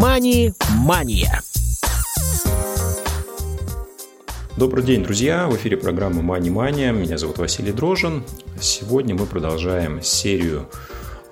«Мани-мания». Добрый день, друзья! В эфире программа «Мани Мания». Меня зовут Василий Дрожин. Сегодня мы продолжаем серию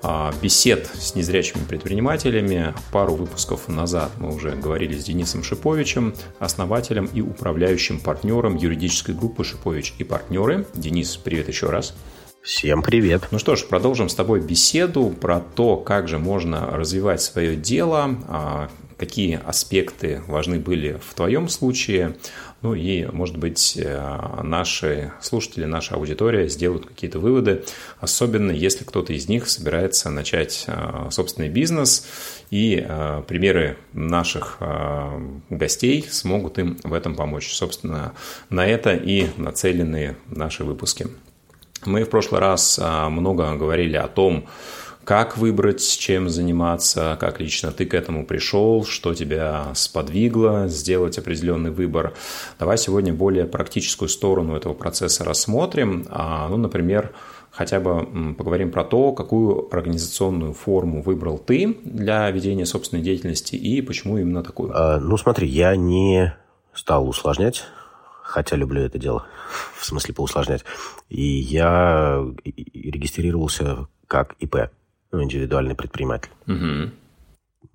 а, бесед с незрячими предпринимателями. Пару выпусков назад мы уже говорили с Денисом Шиповичем, основателем и управляющим партнером юридической группы «Шипович и партнеры». Денис, привет еще раз. Всем привет. Ну что ж, продолжим с тобой беседу про то, как же можно развивать свое дело, а, какие аспекты важны были в твоем случае, ну и, может быть, э, наши слушатели, наша аудитория сделают какие-то выводы, особенно если кто-то из них собирается начать э, собственный бизнес, и э, примеры наших гостей смогут им в этом помочь. Собственно, на это и нацелены наши выпуски. Мы в прошлый раз много говорили о том, как выбрать, чем заниматься, как лично ты к этому пришел, что тебя сподвигло сделать определенный выбор. Давай сегодня более практическую сторону этого процесса рассмотрим. А, ну, например, хотя бы поговорим про то, какую организационную форму выбрал ты для ведения собственной деятельности и почему именно такую. А, ну, смотри, я не стал усложнять, хотя люблю это дело, в смысле поусложнять. И я регистрировался как ИП ну, индивидуальный предприниматель. Угу.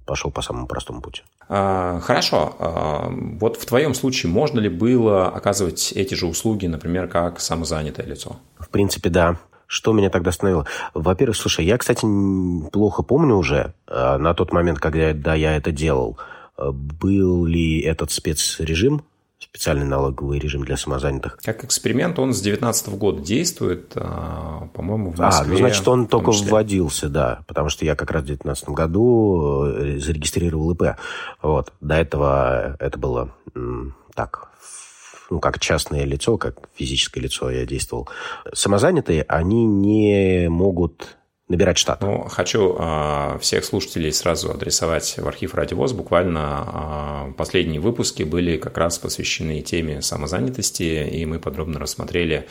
Пошел по самому простому пути. А, хорошо. А, вот в твоем случае можно ли было оказывать эти же услуги, например, как самозанятое лицо? В принципе, да. Что меня тогда остановило? Во-первых, слушай, я, кстати, плохо помню уже а, на тот момент, когда да, я это делал, был ли этот спецрежим специальный налоговый режим для самозанятых. Как эксперимент он с 2019 года действует, а, по-моему, в Москве. А, ну, значит, он только вводился, да, потому что я как раз в 2019 году э, зарегистрировал ИП. Вот. До этого это было так, ну, как частное лицо, как физическое лицо я действовал. Самозанятые, они не могут набирать штат. Ну, хочу э, всех слушателей сразу адресовать в архив Радиовоз. Буквально э, последние выпуски были как раз посвящены теме самозанятости, и мы подробно рассмотрели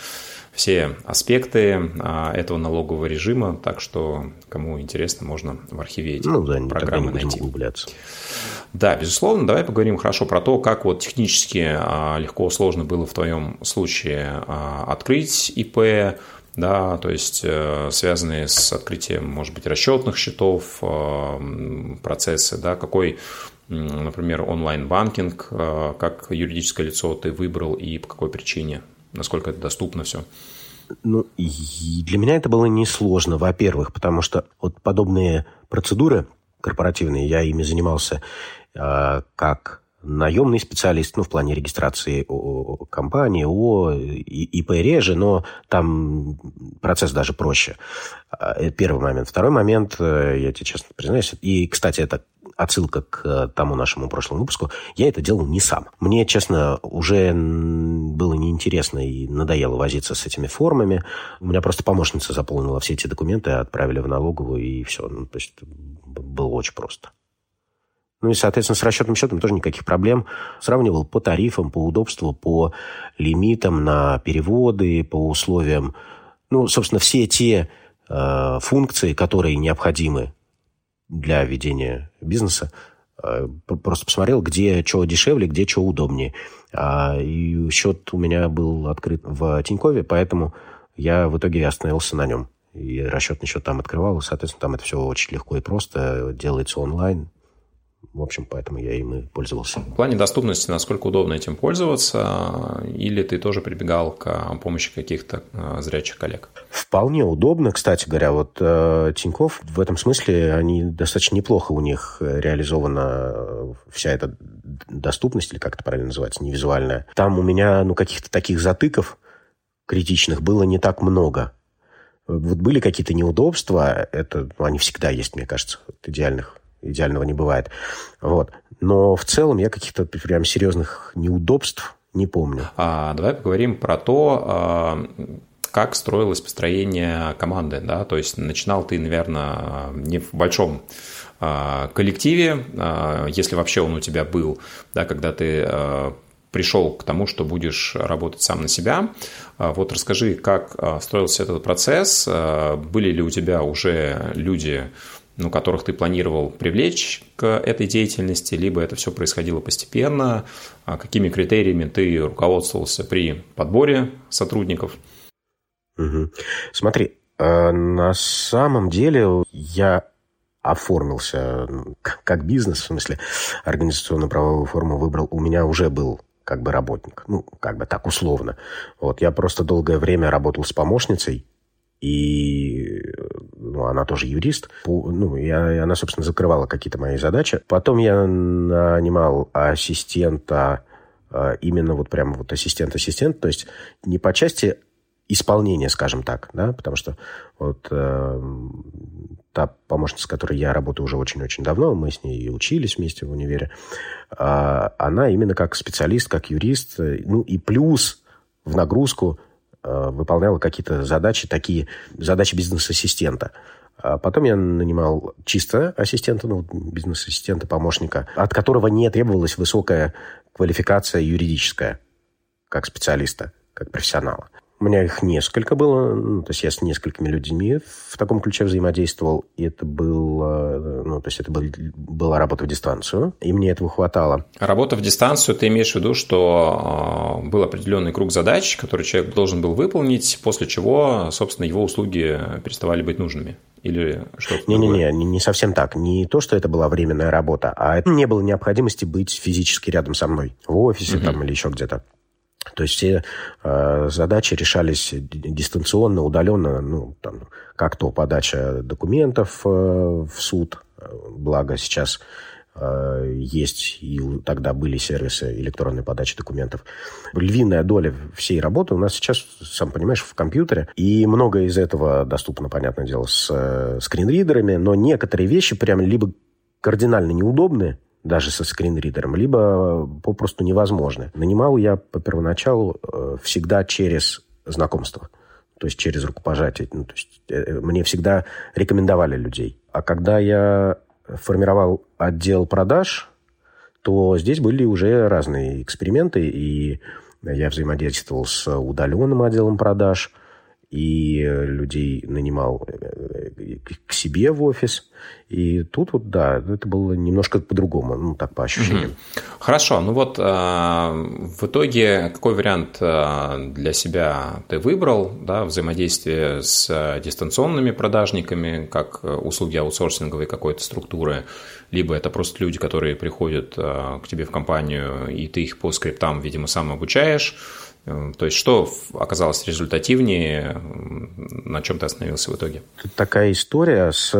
все аспекты а, этого налогового режима, так что кому интересно, можно в архиве эти ну, да, программы найти. Углубляться. Да, безусловно. Давай поговорим хорошо про то, как вот технически легко сложно было в твоем случае открыть ИП, да, то есть э, связанные с открытием, может быть, расчетных счетов, э, процессы, да, какой, например, онлайн-банкинг, э, как юридическое лицо ты выбрал и по какой причине, насколько это доступно все. Ну, для меня это было несложно, во-первых, потому что вот подобные процедуры корпоративные, я ими занимался как наемный специалист, ну, в плане регистрации компании, ООО, ИП реже, но там процесс даже проще. А, первый момент. Второй момент, э, я тебе честно признаюсь, и, кстати, это отсылка к э, тому нашему прошлому выпуску, я это делал не сам. Мне, честно, уже было неинтересно и надоело возиться с этими формами. У меня просто помощница заполнила все эти документы, отправили в налоговую, и все. Ну, то есть было очень просто. Ну и, соответственно, с расчетным счетом тоже никаких проблем. Сравнивал по тарифам, по удобству, по лимитам на переводы, по условиям. Ну, собственно, все те э, функции, которые необходимы для ведения бизнеса, э, просто посмотрел, где что дешевле, где что удобнее. А, и счет у меня был открыт в Тинькове, поэтому я в итоге остановился на нем. И расчетный счет там открывал, соответственно, там это все очень легко и просто делается онлайн. В общем, поэтому я им и пользовался. В плане доступности, насколько удобно этим пользоваться, или ты тоже прибегал к помощи каких-то э, зрячих коллег? Вполне удобно, кстати говоря. Вот э, Тиньков в этом смысле, они достаточно неплохо у них реализована вся эта доступность, или как это правильно называется, невизуальная. Там у меня ну, каких-то таких затыков критичных было не так много. Вот были какие-то неудобства, это ну, они всегда есть, мне кажется, идеальных идеального не бывает. Вот. Но в целом я каких-то прям серьезных неудобств не помню. А, давай поговорим про то, а, как строилось построение команды. Да? То есть начинал ты, наверное, не в большом а, коллективе, а, если вообще он у тебя был, да, когда ты пришел к тому, что будешь работать сам на себя. Вот расскажи, как строился этот процесс, были ли у тебя уже люди, ну, которых ты планировал привлечь к этой деятельности, либо это все происходило постепенно, какими критериями ты руководствовался при подборе сотрудников? Угу. Смотри, на самом деле я оформился как бизнес, в смысле организационно-правовую форму выбрал, у меня уже был как бы работник. Ну, как бы так условно. Вот, я просто долгое время работал с помощницей, и ну, она тоже юрист. Ну, я, и она, собственно, закрывала какие-то мои задачи. Потом я нанимал ассистента, а, именно вот прямо вот ассистент-ассистент, то есть не по части исполнения, скажем так, да, потому что вот э, та помощница, с которой я работаю уже очень-очень давно, мы с ней учились вместе в универе, э, она именно как специалист, как юрист, ну и плюс в нагрузку э, выполняла какие-то задачи, такие задачи бизнес-ассистента. А потом я нанимал чисто ассистента, ну, бизнес-ассистента, помощника, от которого не требовалась высокая квалификация юридическая, как специалиста, как профессионала. У меня их несколько было, ну, то есть я с несколькими людьми в таком ключе взаимодействовал, и это было, ну, то есть это был, была работа в дистанцию, и мне этого хватало. Работа в дистанцию, ты имеешь в виду, что э, был определенный круг задач, который человек должен был выполнить, после чего, собственно, его услуги переставали быть нужными? Или что-то Не-не-не, не, не совсем так. Не то, что это была временная работа, а это не было необходимости быть физически рядом со мной в офисе угу. там или еще где-то. То есть все э, задачи решались дистанционно, удаленно, ну, там, как то подача документов э, в суд, благо сейчас э, есть и тогда были сервисы электронной подачи документов. Львиная доля всей работы у нас сейчас, сам понимаешь, в компьютере, и многое из этого доступно, понятное дело, с э, скринридерами, но некоторые вещи прям либо кардинально неудобные, даже со скринридером, либо попросту невозможны. Нанимал я по первоначалу э, всегда через знакомство, то есть через рукопожатие. Ну, то есть э, э, мне всегда рекомендовали людей. А когда я формировал отдел продаж, то здесь были уже разные эксперименты, и я взаимодействовал с удаленным отделом продаж, и людей нанимал к себе в офис. И тут вот, да, это было немножко по-другому, ну, так, по ощущениям. Хорошо, ну вот э, в итоге какой вариант э, для себя ты выбрал, да, взаимодействие с дистанционными продажниками, как услуги аутсорсинговой какой-то структуры, либо это просто люди, которые приходят э, к тебе в компанию, и ты их по скриптам, видимо, сам обучаешь, Э, то есть что оказалось результативнее, на чем ты остановился в итоге? Тут такая история с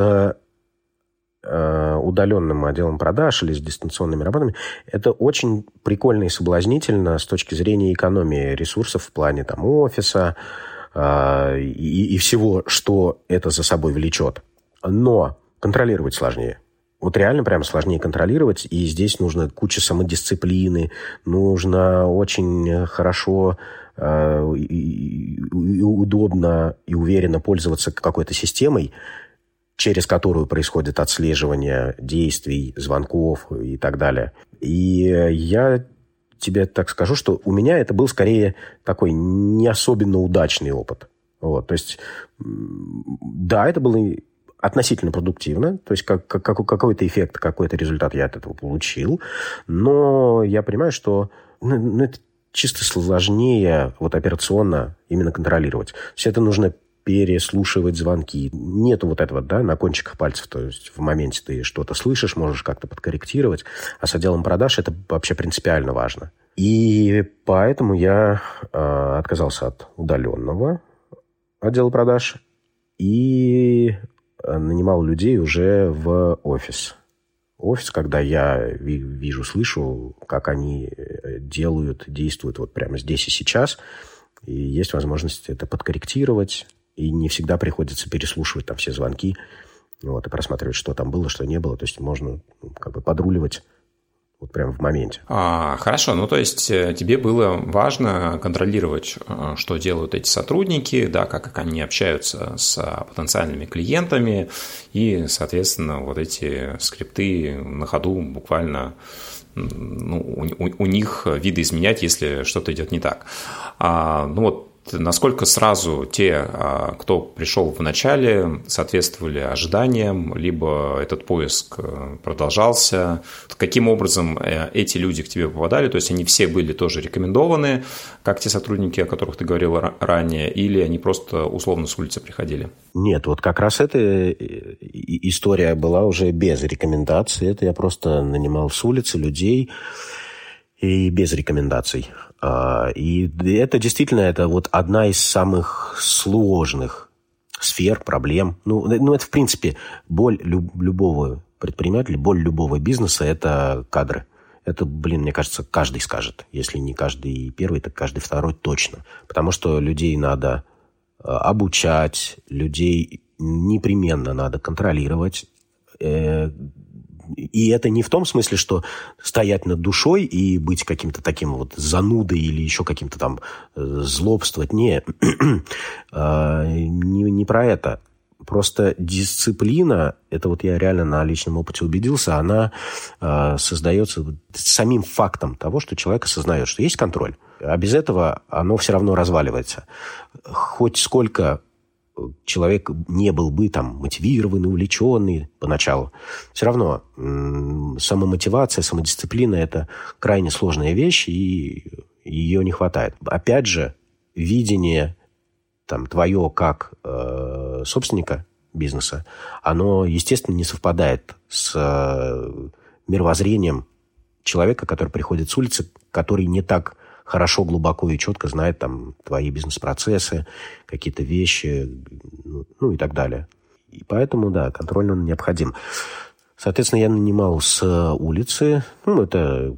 э, удаленным отделом продаж или с дистанционными работами, это очень прикольно и соблазнительно с точки зрения экономии ресурсов в плане там, офиса э, и, и всего, что это за собой влечет. Но контролировать сложнее вот реально прям сложнее контролировать, и здесь нужно куча самодисциплины, нужно очень хорошо э, и, и удобно и уверенно пользоваться какой-то системой, через которую происходит отслеживание действий, звонков и так далее. И я тебе так скажу, что у меня это был скорее такой не особенно удачный опыт. Вот, то есть, да, это было относительно продуктивно, то есть как, как, какой-то эффект, какой-то результат я от этого получил, но я понимаю, что ну, ну, это чисто сложнее вот операционно именно контролировать. То есть это нужно переслушивать звонки. Нету вот этого, да, на кончиках пальцев. То есть в моменте ты что-то слышишь, можешь как-то подкорректировать. А с отделом продаж это вообще принципиально важно. И поэтому я э, отказался от удаленного отдела продаж и нанимал людей уже в офис. Офис, когда я вижу, слышу, как они э, делают, действуют вот прямо здесь и сейчас. И есть возможность это подкорректировать. И не всегда приходится переслушивать там все звонки вот, и просматривать, что там было, что не было. То есть можно ну, как бы подруливать вот прямо в моменте. А, хорошо, ну то есть э, тебе было важно контролировать, э, что делают эти сотрудники, да, как они общаются с потенциальными клиентами, и, соответственно, вот эти скрипты на ходу буквально ну, у, у, у них видоизменять, если что-то идет не так. А, ну вот насколько сразу те, а, кто пришел в начале, соответствовали ожиданиям, либо этот поиск э, продолжался, каким образом э, эти люди к тебе попадали, то есть они все были тоже рекомендованы, как те сотрудники, о которых ты говорил ранее, или они просто условно с улицы приходили? Нет, вот как раз эта э, история была уже без рекомендаций, это я просто нанимал с улицы людей, и без рекомендаций. А, и это действительно это вот одна из самых сложных сфер, проблем. Ну, ну это, в принципе, боль любого предпринимателя, боль любого бизнеса – это кадры. Это, блин, мне кажется, каждый скажет. Если не каждый первый, так каждый второй точно. Потому что людей надо а, обучать, людей непременно надо контролировать, э, и это не в том смысле, что стоять над душой и быть каким-то таким вот занудой или еще каким-то там э, злобствовать. Не, а, не, не про это. Просто дисциплина, это вот я реально на личном опыте убедился, она э, создается самим фактом того, что человек осознает, что есть контроль. А без этого оно все равно разваливается. Хоть сколько человек не был бы там мотивированный, увлеченный поначалу, все равно самомотивация, самодисциплина – это крайне сложная вещь, и ее не хватает. Опять же, видение там, твое как э, собственника бизнеса, оно, естественно, не совпадает с э, мировоззрением человека, который приходит с улицы, который не так хорошо, глубоко и четко знает там твои бизнес-процессы, какие-то вещи, ну, ну и так далее. И поэтому, да, контроль он необходим. Соответственно, я нанимал с улицы. Ну, это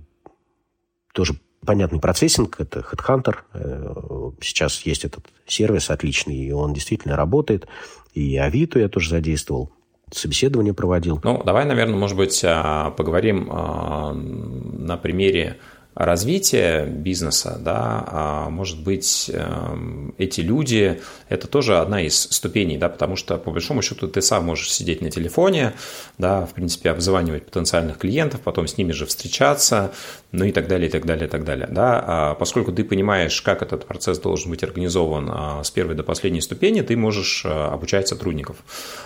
тоже понятный процессинг, это HeadHunter. Э, сейчас есть этот сервис отличный, и он действительно работает. И Авито я тоже задействовал собеседование проводил. Ну, давай, наверное, может быть, а, поговорим а, на примере развития бизнеса, да, а может быть, эм, эти люди – это тоже одна из ступеней, да, потому что, по большому счету, ты сам можешь сидеть на телефоне, да, в принципе, обзванивать потенциальных клиентов, потом с ними же встречаться, ну и так далее, и так далее, и так далее, да, а поскольку ты понимаешь, как этот процесс должен быть организован а, с первой до последней ступени, ты можешь а, обучать сотрудников.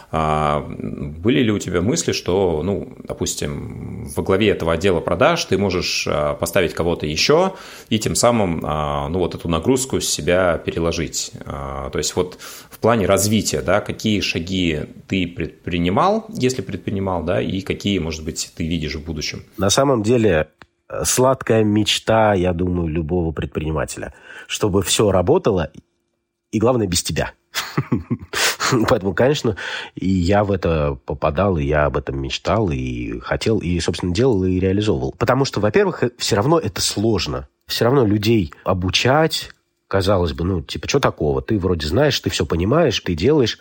Были ли у тебя мысли, что, ну, допустим, во главе этого отдела продаж ты можешь поставить кого-то еще и тем самым, ну, вот эту нагрузку с себя переложить? То есть вот в плане развития, да, какие шаги ты предпринимал, если предпринимал, да, и какие, может быть, ты видишь в будущем? На самом деле сладкая мечта, я думаю, любого предпринимателя, чтобы все работало, и главное, без тебя. Поэтому, конечно, и я в это попадал, и я об этом мечтал, и хотел, и, собственно, делал и реализовывал. Потому что, во-первых, все равно это сложно. Все равно людей обучать, казалось бы, ну, типа, что такого? Ты вроде знаешь, ты все понимаешь, ты делаешь,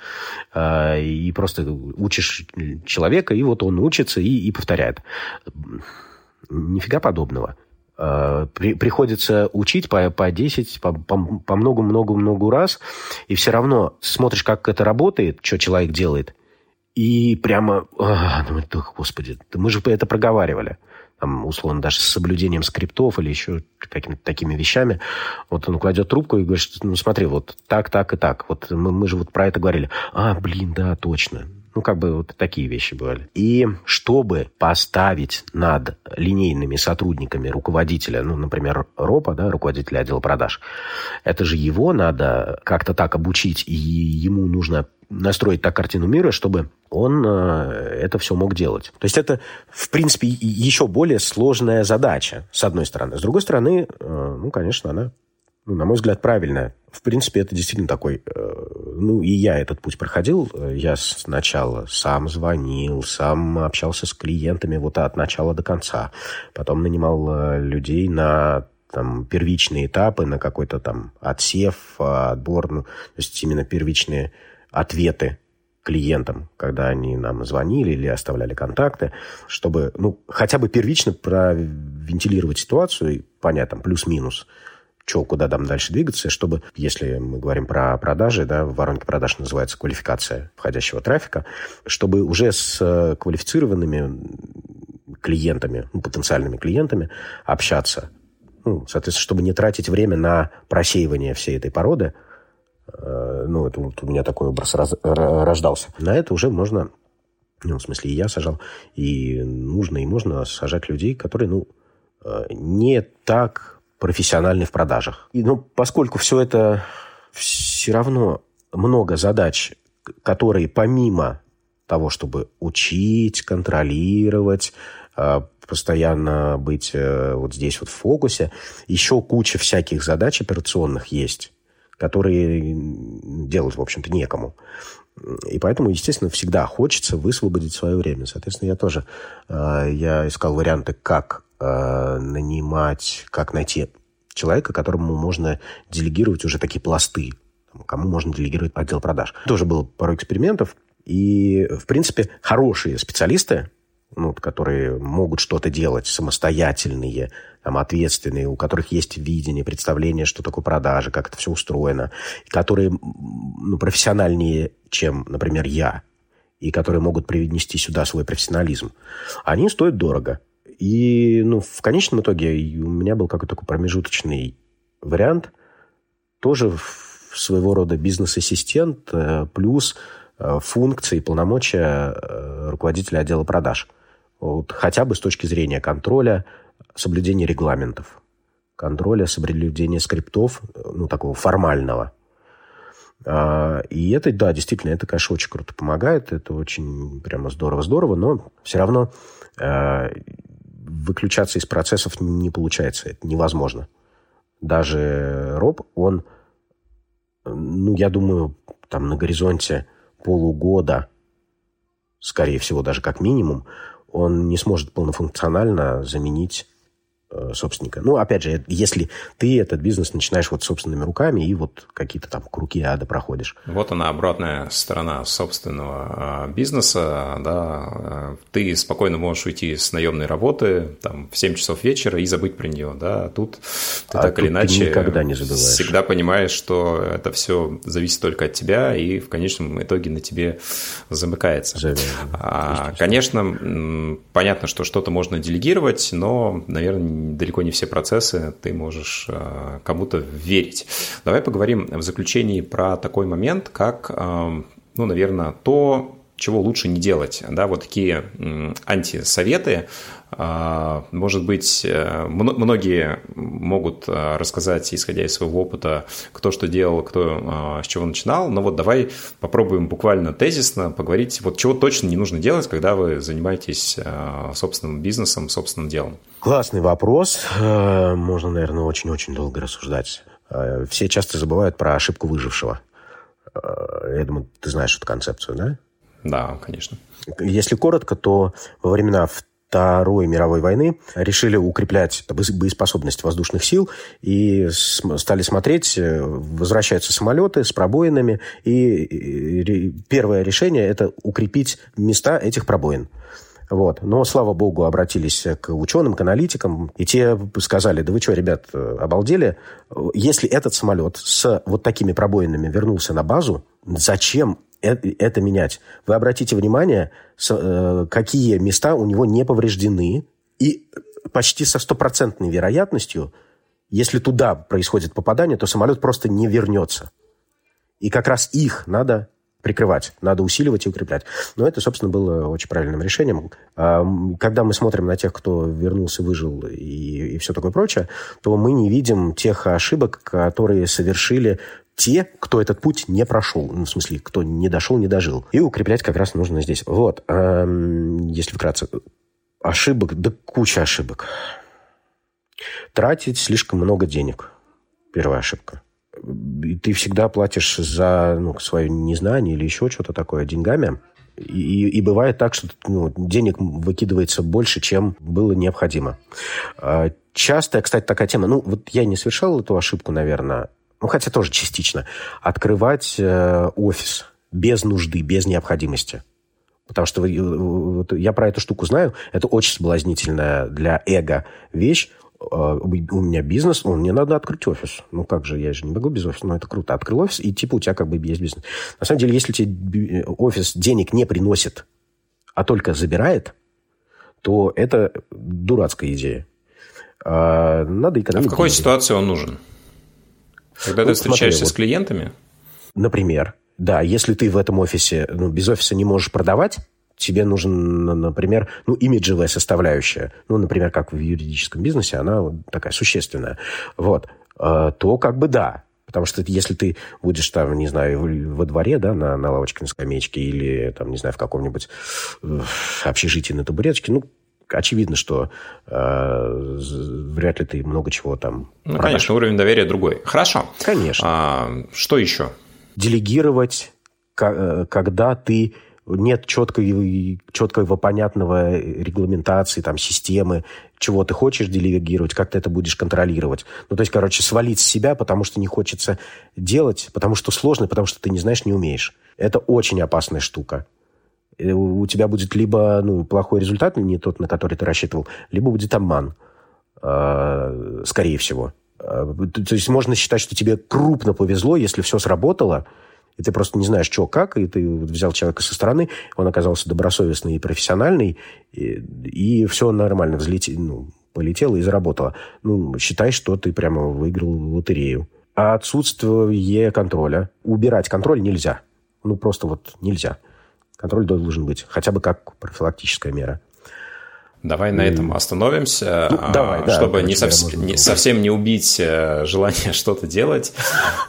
э, и просто учишь человека, и вот он учится и, и повторяет. Нифига подобного. Э, при, приходится учить по, по 10, по, по много-много-много раз, и все равно смотришь, как это работает, что человек делает, и прямо, а, думаю, господи, мы же это проговаривали там, условно, даже с соблюдением скриптов или еще какими-то такими вещами. Вот он кладет трубку и говорит, ну, смотри, вот так, так и так. Вот мы, мы же вот про это говорили. А, блин, да, точно. Ну, как бы вот такие вещи бывали. И чтобы поставить над линейными сотрудниками руководителя, ну, например, РОПа, да, руководителя отдела продаж, это же его надо как-то так обучить, и ему нужно настроить так картину мира, чтобы он э, это все мог делать. То есть это, в принципе, еще более сложная задача, с одной стороны. С другой стороны, э, ну, конечно, она ну, на мой взгляд, правильная. В принципе, это действительно такой... Э, ну, и я этот путь проходил. Я сначала сам звонил, сам общался с клиентами вот от начала до конца. Потом нанимал э, людей на там, первичные этапы, на какой-то там отсев, отбор, ну, то есть именно первичные ответы клиентам, когда они нам звонили или оставляли контакты, чтобы ну, хотя бы первично провентилировать ситуацию там плюс-минус, что, куда там дальше двигаться, чтобы, если мы говорим про продажи, да, в воронке продаж называется квалификация входящего трафика, чтобы уже с э, квалифицированными клиентами, ну, потенциальными клиентами общаться. Ну, соответственно, чтобы не тратить время на просеивание всей этой породы, э, ну, это вот у меня такой образ раз, рождался. На это уже можно, ну, в смысле, и я сажал, и нужно, и можно сажать людей, которые, ну, э, не так профессиональный в продажах. И, ну, поскольку все это все равно много задач, которые помимо того, чтобы учить, контролировать, а, постоянно быть э, вот здесь вот в фокусе, еще куча всяких задач операционных есть, которые делать, в общем-то, некому. И поэтому, естественно, всегда хочется высвободить свое время. Соответственно, я тоже э, я искал варианты, как э, нанимать, как найти человека, которому можно делегировать уже такие пласты, кому можно делегировать отдел продаж. Тоже было пару экспериментов, и, в принципе, хорошие специалисты, ну, которые могут что-то делать, самостоятельные, там, ответственные, у которых есть видение, представление, что такое продажи, как это все устроено, которые ну, профессиональнее, чем, например, я, и которые могут привнести сюда свой профессионализм, они стоят дорого. И ну, в конечном итоге у меня был какой-то такой промежуточный вариант, тоже своего рода бизнес-ассистент, э, плюс э, функции и полномочия э, руководителя отдела продаж. Вот, хотя бы с точки зрения контроля, соблюдения регламентов, контроля, соблюдения скриптов, ну, такого формального. А, и это, да, действительно, это, конечно, очень круто помогает, это очень прямо здорово-здорово, но все равно выключаться из процессов не получается, это невозможно. Даже Роб, он, ну, я думаю, там на горизонте полугода, скорее всего, даже как минимум, он не сможет полнофункционально заменить собственника. Ну, опять же, если ты этот бизнес начинаешь вот собственными руками и вот какие-то там круги ада проходишь. Вот она обратная сторона собственного а, бизнеса, да, э, ты спокойно можешь уйти с наемной работы там в 7 часов вечера и забыть про нее, да, тут ты а так или иначе ты никогда не забываешь. всегда понимаешь, что это все зависит только от тебя и в конечном итоге на тебе замыкается. Завязано. А, конечно, понятно, что что-то можно делегировать, но, наверное, далеко не все процессы ты можешь э, кому-то верить. Давай поговорим в заключении про такой момент, как, э, ну, наверное, то, чего лучше не делать. Да, вот такие антисоветы, может быть, э, многие могут э, рассказать, исходя из своего опыта, кто что делал, кто а, с чего начинал, но вот давай попробуем буквально тезисно поговорить, вот чего точно не нужно делать, когда вы занимаетесь э, собственным бизнесом, собственным делом. Классный вопрос. Можно, наверное, очень-очень долго рассуждать. Все часто забывают про ошибку выжившего. Я думаю, ты знаешь эту концепцию, да? Да, конечно. Если коротко, то во времена Второй мировой войны решили укреплять боеспособность воздушных сил и стали смотреть, э, возвращаются самолеты с пробоинами, и первое решение – это укрепить места этих пробоин. Вот. Но, слава богу, обратились к ученым, к аналитикам, и те сказали, да вы что, ребят, обалдели? Если этот самолет с вот такими пробоинами вернулся на базу, зачем это менять. Вы обратите внимание, э, какие места у него не повреждены, и почти со стопроцентной вероятностью, если туда происходит попадание, то самолет просто не вернется. И как раз их надо прикрывать, надо усиливать и укреплять. Но это, собственно, было очень правильным решением. Когда мы смотрим на тех, кто вернулся, выжил и, и все такое прочее, то мы не видим тех ошибок, которые совершили те, кто этот путь не прошел, ну, в смысле, кто не дошел, не дожил. И укреплять как раз нужно здесь. Вот, если вкратце, ошибок, да куча ошибок. Тратить слишком много денег. Первая ошибка. И ты всегда платишь за ну, свое незнание или еще что-то такое деньгами. И, и бывает так, что ну, денег выкидывается больше, чем было необходимо. А, частая, кстати, такая тема. Ну, вот я не совершал эту ошибку, наверное, ну, хотя тоже частично, открывать э, офис без нужды, без необходимости. Потому что вот, я про эту штуку знаю. Это очень соблазнительная для эго вещь. А, у меня бизнес, ну, мне надо открыть офис. Ну, как же, я же не могу без офиса, но это круто. Открыл офис, и типа у тебя как бы есть бизнес. На самом деле, если тебе офис денег не приносит, а только забирает, то это дурацкая идея. А, надо экономить. А в какой деньги. ситуации он нужен? Когда ну, ты встречаешься смотри, с клиентами? Например, да, если ты в этом офисе, ну, без офиса не можешь продавать, тебе нужен, например, ну, имиджевая составляющая, ну, например, как в юридическом бизнесе, она такая существенная, вот, а, то как бы да, Потому что если ты будешь там, не знаю, во дворе, да, на, на лавочке, на скамеечке или, там, не знаю, в каком-нибудь э, общежитии на табуреточке, ну, очевидно, что э, вряд ли ты много чего там. Ну, продашь. конечно, уровень доверия другой. Хорошо. Конечно. А, что еще? Делегировать, э, когда ты нет четкого, четкого понятного регламентации, там, системы, чего ты хочешь делегировать, как ты это будешь контролировать. Ну, то есть, короче, свалить с себя, потому что не хочется делать, потому что сложно, потому что ты не знаешь, не умеешь. Это очень опасная штука. Э, у тебя будет либо ну, плохой результат, не тот, на который ты рассчитывал, либо будет обман, э, скорее всего. Э, то есть можно считать, что тебе крупно повезло, если все сработало, и ты просто не знаешь, что, как, и ты взял человека со стороны, он оказался добросовестный и профессиональный, и, и все нормально взлетело, ну, полетело и заработало. Ну, считай, что ты прямо выиграл лотерею. А отсутствие контроля. Убирать контроль нельзя. Ну, просто вот нельзя. Контроль должен быть, хотя бы как профилактическая мера. Давай на этом остановимся, ну, давай, да, чтобы не, сов... не, совсем не убить э, желание что-то делать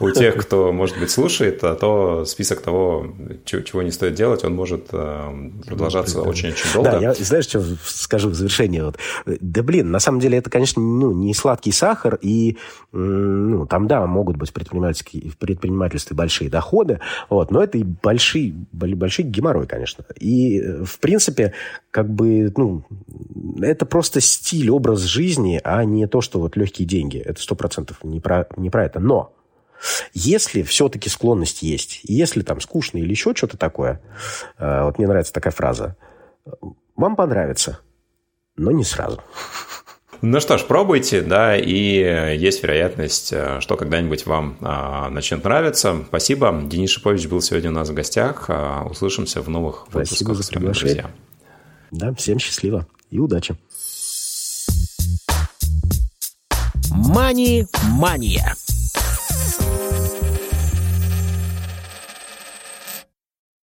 у тех, кто, может быть, слушает, а то список того, чего не стоит делать, он может э, продолжаться очень-очень долго. Да, я, знаешь, что скажу в завершение? Вот. Да, блин, на самом деле это, конечно, ну, не сладкий сахар, и ну, там, да, могут быть предпринимательские, в предпринимательстве большие доходы, вот, но это и большие, большой геморрой, конечно. И, э, в принципе, как бы, ну, это просто стиль, образ жизни, а не то, что вот легкие деньги. Это сто процентов не про, не про это. Но если все-таки склонность есть, если там скучно или еще что-то такое, э, вот мне нравится такая фраза, вам понравится, но не сразу. Ну что ж, пробуйте, да, и есть вероятность, э, что когда-нибудь вам а, начнет нравиться. Спасибо. Денис Шипович был сегодня у нас в гостях. А, услышимся в новых Спасибо выпусках. Спасибо за приглашение. Да, всем счастливо и удачи. Мани-мания.